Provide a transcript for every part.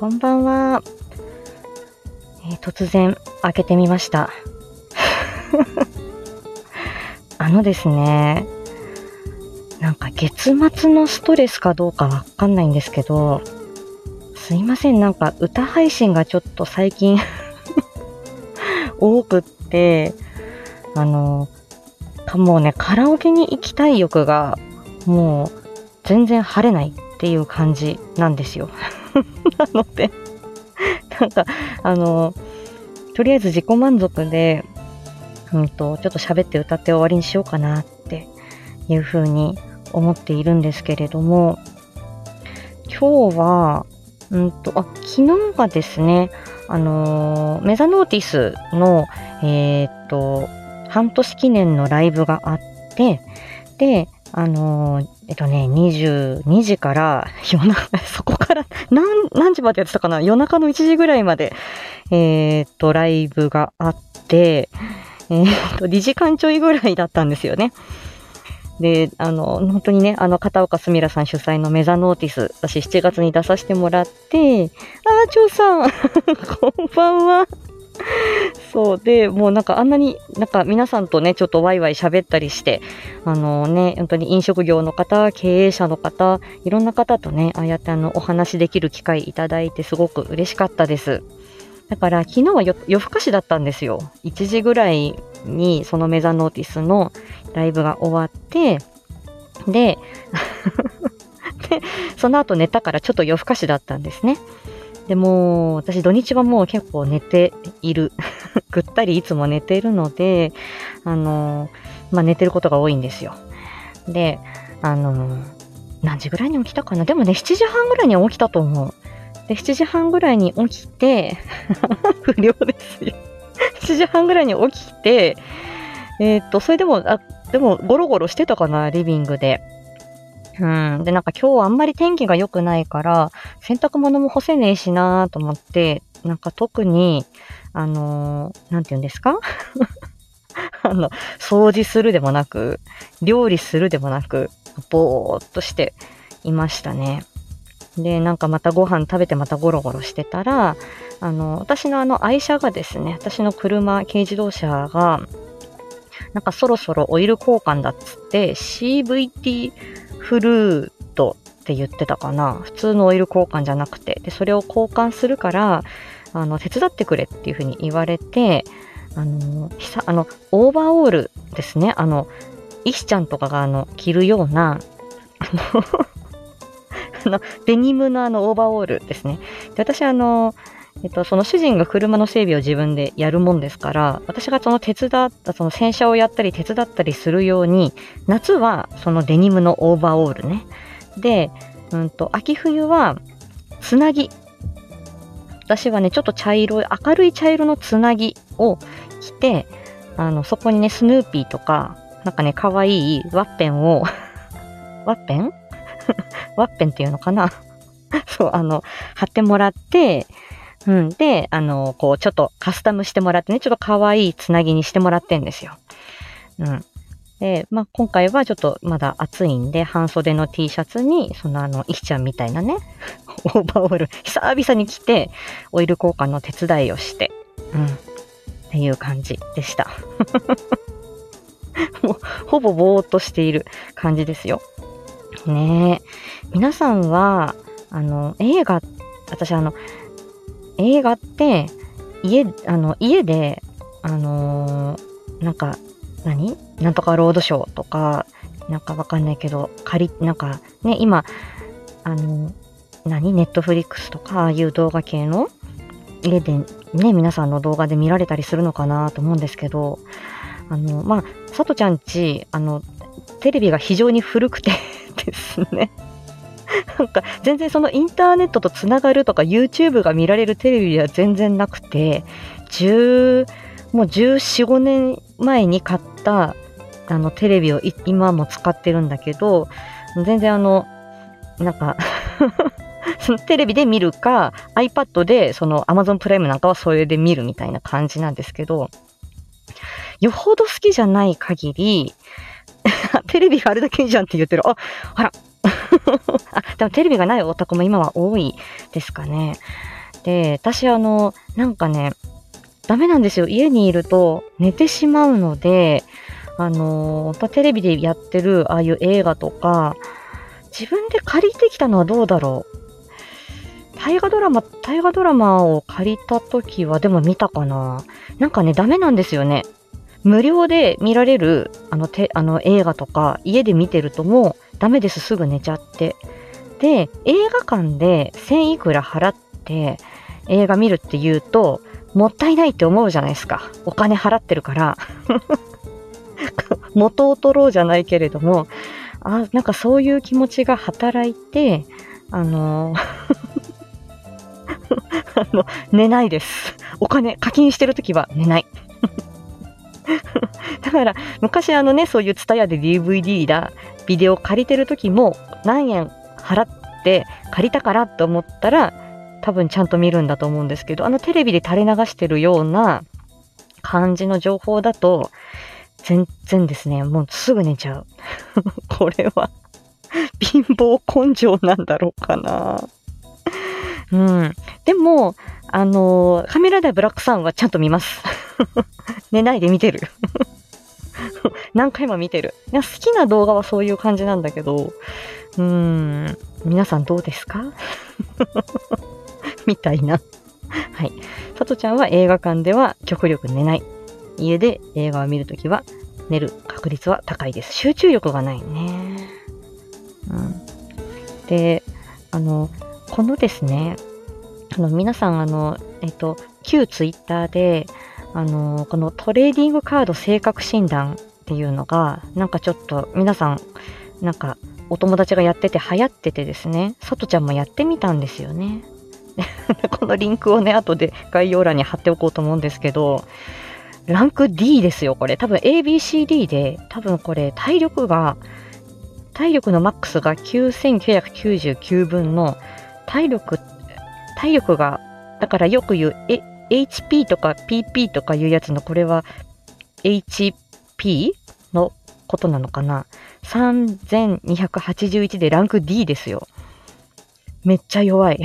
こんばんは。えー突然開けてみました。あのですね、なんか月末のストレスかどうかわかんないんですけど、すいません、なんか歌配信がちょっと最近 多くって、あの、もうね、カラオケに行きたい欲がもう全然晴れないっていう感じなんですよ。なので、なんか、あの、とりあえず自己満足で、うんと、ちょっと喋って歌って終わりにしようかなっていうふうに思っているんですけれども、今日は、うんと、あ、昨日がですね、あのメザノーティスの、えーっと、半年記念のライブがあって、で、あのえっとね、22時から 夜中、そこから何、何時までやってたかな？夜中の1時ぐらいまで、えーっと、ライブがあって、えーっと、2時間ちょいぐらいだったんですよね。で、あの、本当にね、あの、片岡すみらさん主催のメザノーティス、私7月に出させてもらって、あー、張さん、こんばんは。そうで、もうなんかあんなになんか皆さんとね、ちょっとワイワイ喋ったりして、あのね、本当に飲食業の方、経営者の方、いろんな方とね、ああやってあの、お話できる機会いただいてすごく嬉しかったです。だから昨日は夜更かしだったんですよ。1時ぐらいにそのメザノーティスのライブが終わって、で、で、その後寝たからちょっと夜更かしだったんですね。でも、私土日はもう結構寝ている。ぐったりいつも寝ているので、あの、まあ、寝てることが多いんですよ。で、あの、何時ぐらいに起きたかな？でもね、7時半ぐらいには起きたと思う。で、7時半ぐらいに起きて、不良ですよ。7時半ぐらいに起きて、えーっと、それでも、あ、でも、ゴロゴロしてたかな、リビングで。うん。で、なんか今日あんまり天気が良くないから、洗濯物も干せねえしなーと思って、なんか特に、あのーなんて言うんですか？あの、掃除するでもなく、料理するでもなく、ぼーっとしていましたね。で、なんかまたご飯食べてまたゴロゴロしてたら、あの、私のあの愛車がですね、私の車、軽自動車が、なんかそろそろオイル交換だっつって、CVT フルートって言ってたかな。普通のオイル交換じゃなくて。で、それを交換するから、あの、手伝ってくれっていうふうに言われて、あの、ひさ、あの、オーバーオールですね。あの、石ちゃんとかがあの、着るような、あの、あのデニムのあの、オーバーオールですね。で、私あの、えっと、その主人が車の整備を自分でやるもんですから、私がその手伝った、その洗車をやったり手伝ったりするように、夏はそのデニムのオーバーオールね。で、うんと、秋冬は、つなぎ。私はね、ちょっと茶色い、明るい茶色のつなぎを着て、あの、そこにね、スヌーピーとか、なんかね、可愛いワッペンを、ワッペン？ワッペンっていうのかな？そう、あの、貼ってもらって、うん。で、あの、こう、ちょっとカスタムしてもらってね、ちょっと可愛いつなぎにしてもらってんですよ。うん。で、まあ、今回はちょっとまだ暑いんで、半袖の T シャツに、そのあの、石ちゃんみたいなね、オーバーオール、久々に着て、オイル交換の手伝いをして、うん。っていう感じでした。もう、ほぼぼーっとしている感じですよ。ねえ。皆さんは、あの、映画、私あの、映画って、家、あの、家で、あのーなんか、何？なんとかロードショーとか、なんかわかんないけど、借り、なんか、ね、今、あの、何？ネットフリックスとか、ああいう動画系の家で、ね、皆さんの動画で見られたりするのかなと思うんですけど、あの、まあ、さとちゃんち、あの、テレビが非常に古くて ですね。なんか全然そのインターネットとつながるとか YouTube が見られるテレビは全然なくて、10、もう14、5年前に買ったあのテレビを今も使ってるんだけど、全然あの、なんか そのテレビで見るか、iPad でその Amazon プライムなんかはそれで見るみたいな感じなんですけど、よほど好きじゃない限り、テレビがあれだけいいじゃんって言ってる。あ、あら、あ、でもテレビがないお宅も今は多いですかね。で、私あの、なんかね、ダメなんですよ。家にいると寝てしまうので、あのー、テレビでやってるああいう映画とか、自分で借りてきたのはどうだろう。大河ドラマ、大河ドラマを借りた時はでも見たかな。なんかね、ダメなんですよね。無料で見られるあのてあの映画とか家で見てるともうダメです。すぐ寝ちゃって。で、映画館で1000いくら払って映画見るって言うと、もったいないって思うじゃないですか。お金払ってるから。元を取ろうじゃないけれども、あ、なんかそういう気持ちが働いて、あの あの、寝ないです。お金課金してるときは寝ない。だから、昔あのね、そういうツタヤで DVD だ、ビデオ借りてるときも、何円払って借りたからと思ったら、多分ちゃんと見るんだと思うんですけど、あのテレビで垂れ流してるような感じの情報だと、全然ですね、もうすぐ寝ちゃう。これは貧乏根性なんだろうかな。うん。でも、あの、カメラ台ブラックサンはちゃんと見ます。寝ないで見てる。何回も見てる。好きな動画はそういう感じなんだけど、うーん、皆さんどうですか？みたいな。はい。さとちゃんは映画館では極力寝ない。家で映画を見るときは寝る確率は高いです。集中力がないね。うん。で、あの、このですね、あの、皆さん、あの、えっと、旧ツイッターで、あの、このトレーディングカード性格診断っていうのが、なんかちょっと皆さん、なんかお友達がやってて流行っててですね、さとちゃんもやってみたんですよね。このリンクをね、後で概要欄に貼っておこうと思うんですけど、ランク D ですよ、これ。多分 ABCD で、多分これ体力が、体力のマックスが9999分の体力、体力が、だからよく言う、え、HP とか PP とかいうやつの、これは HP のことなのかな ?3281 でランク D ですよ。めっちゃ弱い。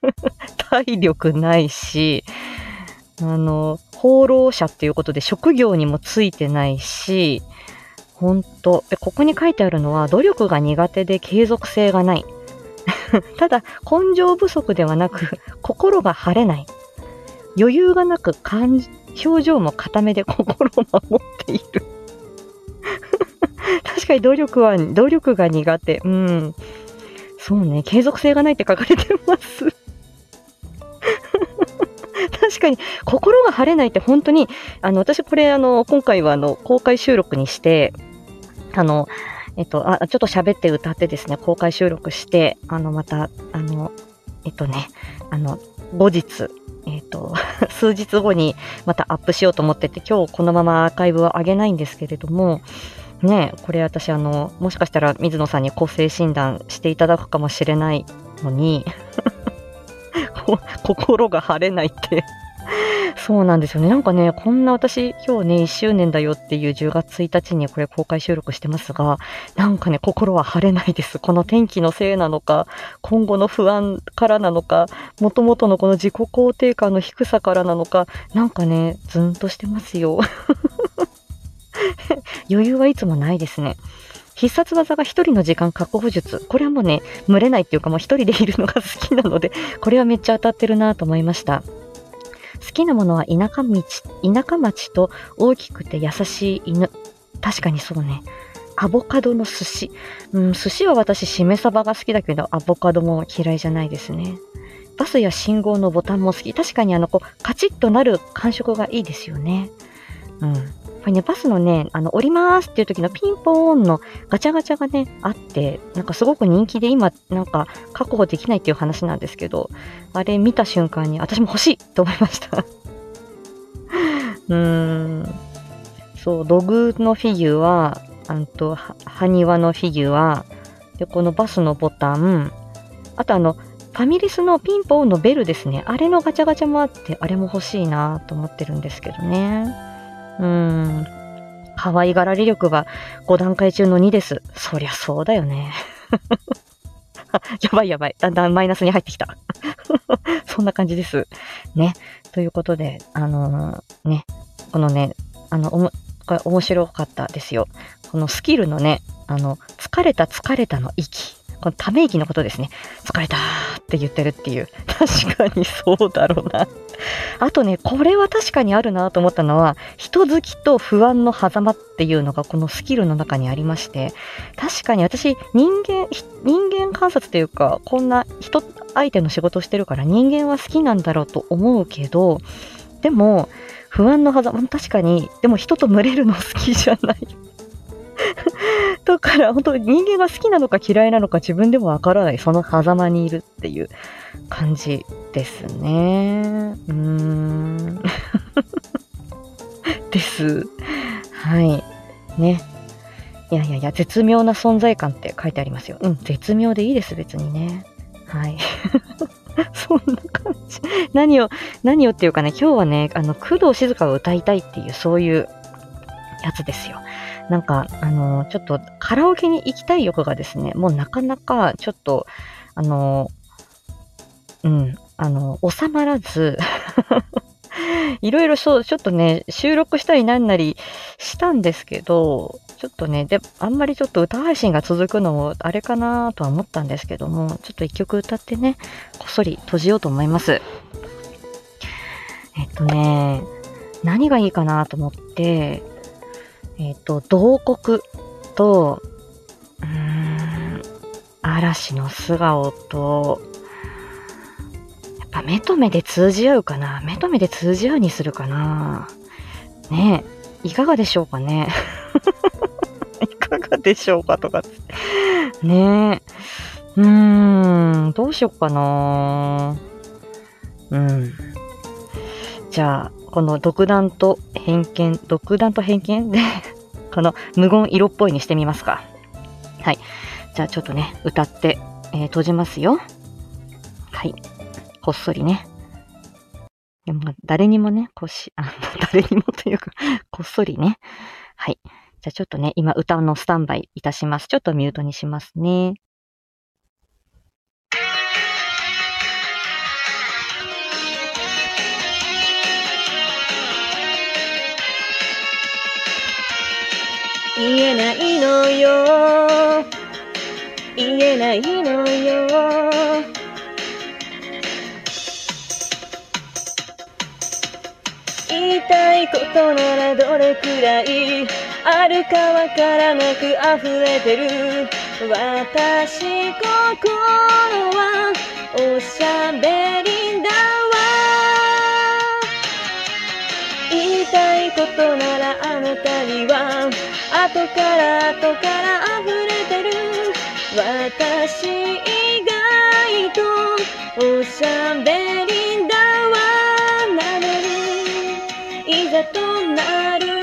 体力ないし、あの、放浪者っていうことで職業にもついてないし、ほんと。で、ここに書いてあるのは、努力が苦手で継続性がない。ただ、根性不足ではなく、心が晴れない。余裕がなく、表情も固めで心を守っている。確かに努力は、努力が苦手。うん。そうね、継続性がないって書かれてます。確かに、心が晴れないって本当に、あの、私これ、あの、今回はあの、公開収録にして、あの、えっと、あ、ちょっと喋って歌ってですね、公開収録して、あの、また、あの、えっとね、あの、後日、数日後にまたアップしようと思ってて、今日このままアーカイブは上げないんですけれども、ねこれ私あの、もしかしたら水野さんに個性診断していただくかもしれないのに 心が晴れないってそうなんですよね。なんかね、こんな私、今日ね、1周年だよっていう10月1日にこれ公開収録してますが、なんかね、心は晴れないです。この天気のせいなのか、今後の不安からなのか、もともとのこの自己肯定感の低さからなのか、なんかね、ずんとしてますよ。余裕はいつもないですね。必殺技が一人の時間確保術。これはもうね、群れないっていうかもう一人でいるのが好きなので、これはめっちゃ当たってるなと思いました。好きなものは田舎道、田舎町と大きくて優しい犬。確かにそうね。アボカドの寿司。うん、寿司は私、しめ鯖が好きだけど、アボカドも嫌いじゃないですね。バスや信号のボタンも好き。確かにあの、こう、カチッとなる感触がいいですよね。うん。ぱりね、バスのね、あの、降りますっていう時のピンポーンのガチャガチャがね、あって、なんかすごく人気で今、なんか確保できないっていう話なんですけど、あれ見た瞬間に私も欲しいと思いました うーん。そう、ログのフィギュア、あと、ハニワのフィギュア、で、このバスのボタン、あとあの、ファミレスのピンポーンのベルですね。あれのガチャガチャもあって、あれも欲しいなと思ってるんですけどね。うん。可愛がられ力は5段階中の2です。そりゃそうだよね。やばいやばい。だんだんマイナスに入ってきた。そんな感じです。ね。ということで、あのー、ね、このね、あの、おも、これ面白かったですよ。このスキルのね、あの、疲れた疲れたの息。このため息のことですね。疲れたって言ってるっていう。確かにそうだろうな。あとね、これは確かにあるなと思ったのは、人好きと不安の狭間っていうのがこのスキルの中にありまして、確かに私、人間、人間観察というか、こんな人相手の仕事をしてるから人間は好きなんだろうと思うけど、でも、不安の狭間、確かに、でも人と群れるの好きじゃない。だから本当人間が好きなのか嫌いなのか自分でもわからないその狭間にいるっていう感じですね。うーん。です。はい。ね。いやいやいや、絶妙な存在感って書いてありますよ。うん、絶妙でいいです、別にね。はい。そんな感じ。何を、何をっていうかね、今日はね、あの、工藤静香を歌いたいっていう、そういうやつですよ。なんか、あの、ちょっとカラオケに行きたい欲がですね、もうなかなかちょっと、あの、うん、あの、収まらず いろいろそう、ちょっとね、収録したりなんなりしたんですけど、ちょっとね、で、あんまりちょっと歌配信が続くのもあれかなとは思ったんですけども、ちょっと一曲歌ってね、こっそり閉じようと思います。えっとね、何がいいかなと思って、えっ、ー、と、洞国と、うーん、嵐の素顔と、やっぱ目と目で通じ合うかな目と目で通じ合うにするかなねえ、いかがでしょうかね いかがでしょうかとか。ねえ。うーん、どうしよっかなうん。じゃあ、この独断と偏見、独断と偏見？で この無言色っぽいにしてみますか。はい。じゃあちょっとね、歌って、えー、閉じますよ。はい。こっそりね。でも誰にもね、こし、あ、誰にもというか こっそりね。はい。じゃあちょっとね、今歌のスタンバイいたします。ちょっとミュートにしますね。言えないのよ。言えないのよ。言いたいことならどれくらいあるかわからなく溢れてる。私心はおしゃべり言いたいことならあなたには後から後から溢れてる。私以外とおしゃべりだわ。なのにいざとなる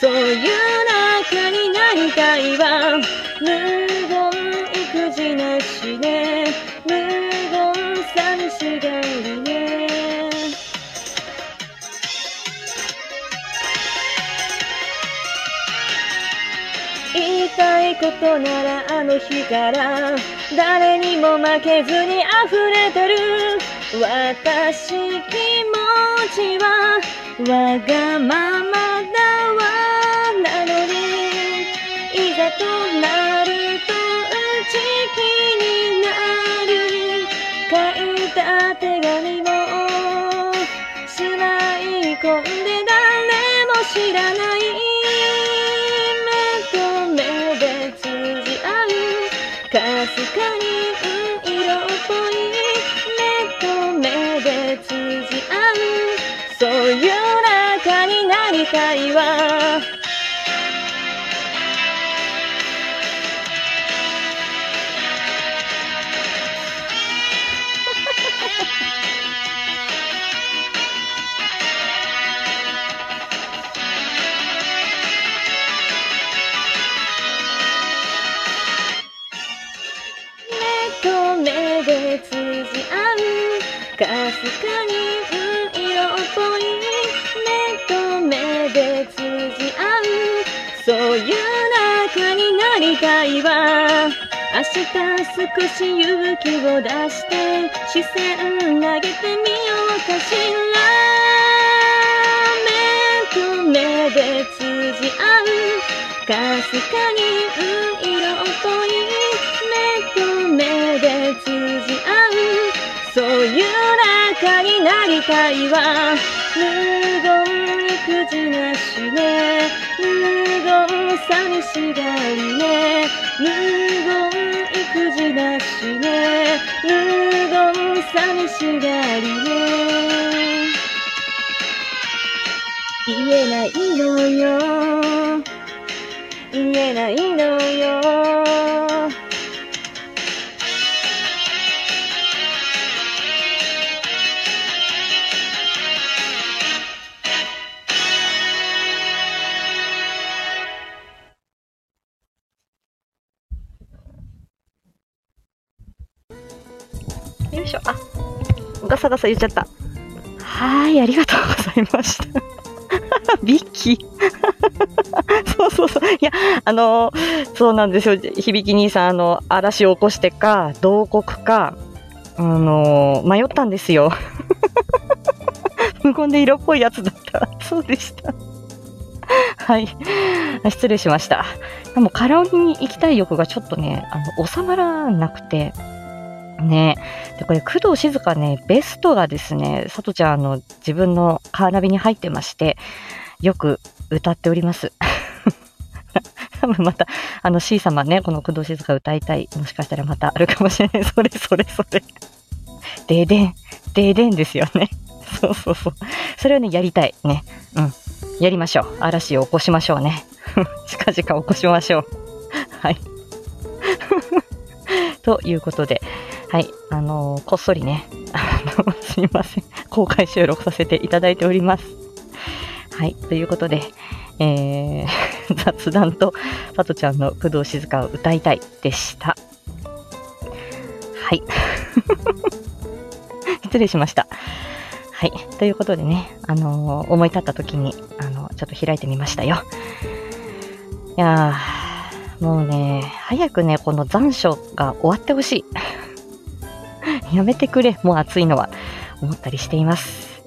そういう仲になりたいわ無言育児なしで無言寂しがりね。言いたいことならあの日から誰にも負けずに溢れてる。私気持ちはわがままだわなのにいざとなると内気になる。書いた手紙をしまい込んで誰も知らない。界は明日少し勇気を出して視線投げてみようかしら目と目で通じ合うかすかに、色っぽい目と目で通じ合うそういう仲になりたいわ無言育児なしね。無言寂しがりね。無言育児なしね。無言寂しがりね。言えないのよ。言えないのよ。サガサ言っちゃった。はい、ありがとうございました。ビッキー。そうそうそう。いや、あのーそうなんですよ。響兄さん、あの、嵐を起こしてか、同国か、あのー迷ったんですよ。無言で色っぽいやつだった。そうでした。はい。失礼しました。でもカラオケに行きたい欲がちょっとね、あの、収まらなくて、ねで、これ、工藤静香ね、ベストがですね、さとちゃん、の、自分のカーナビに入ってまして、よく歌っております。多分また、あの C 様ね、この工藤静香歌いたい。もしかしたらまたあるかもしれない。それそれそれ。ででん、ででんですよね。そうそうそう。それをね、やりたい。ね。うん。やりましょう。嵐を起こしましょうね。近々起こしましょう。はい。ということで、はい。あのーこっそりね、すいません。公開収録させていただいております。はい。ということで、えー、雑談と、さとちゃんの工藤静香を歌いたいでした。はい。失礼しました。はい。ということでね、あのー思い立った時に、あのちょっと開いてみましたよ。いやー、もうね、早くね、この残暑が終わってほしい。やめてくれ、もう暑いのは、思ったりしています。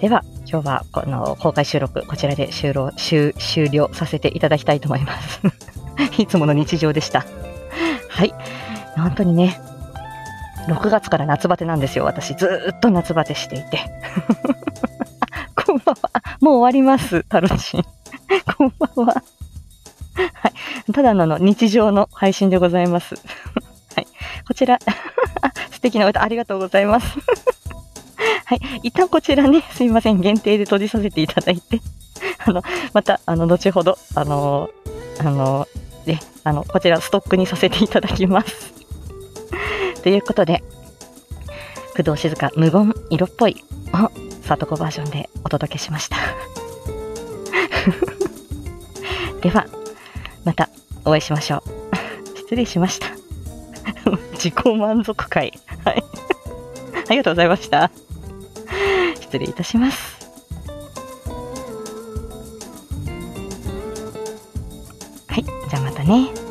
では、今日はこの公開収録、こちらで終了終終了させていただきたいと思います。いつもの日常でした。はい。本当にね、6月から夏バテなんですよ。私、ずっと夏バテしていて。あ こんばんは。もう終わります、タロチン。こんばんは。はい。ただのあの日常の配信でございます。はい。こちら、素敵な歌ありがとうございます。はい。一旦こちらね、すいません。限定で閉じさせていただいて、あの、また、あの、後ほど、あの、あの、ね、あの、こちらストックにさせていただきます。ということで、工藤静香無言色っぽいをさとこバージョンでお届けしました。では、またお会いしましょう。失礼しました。自己満足会。はい。ありがとうございました。失礼いたします。はい。じゃあまたね。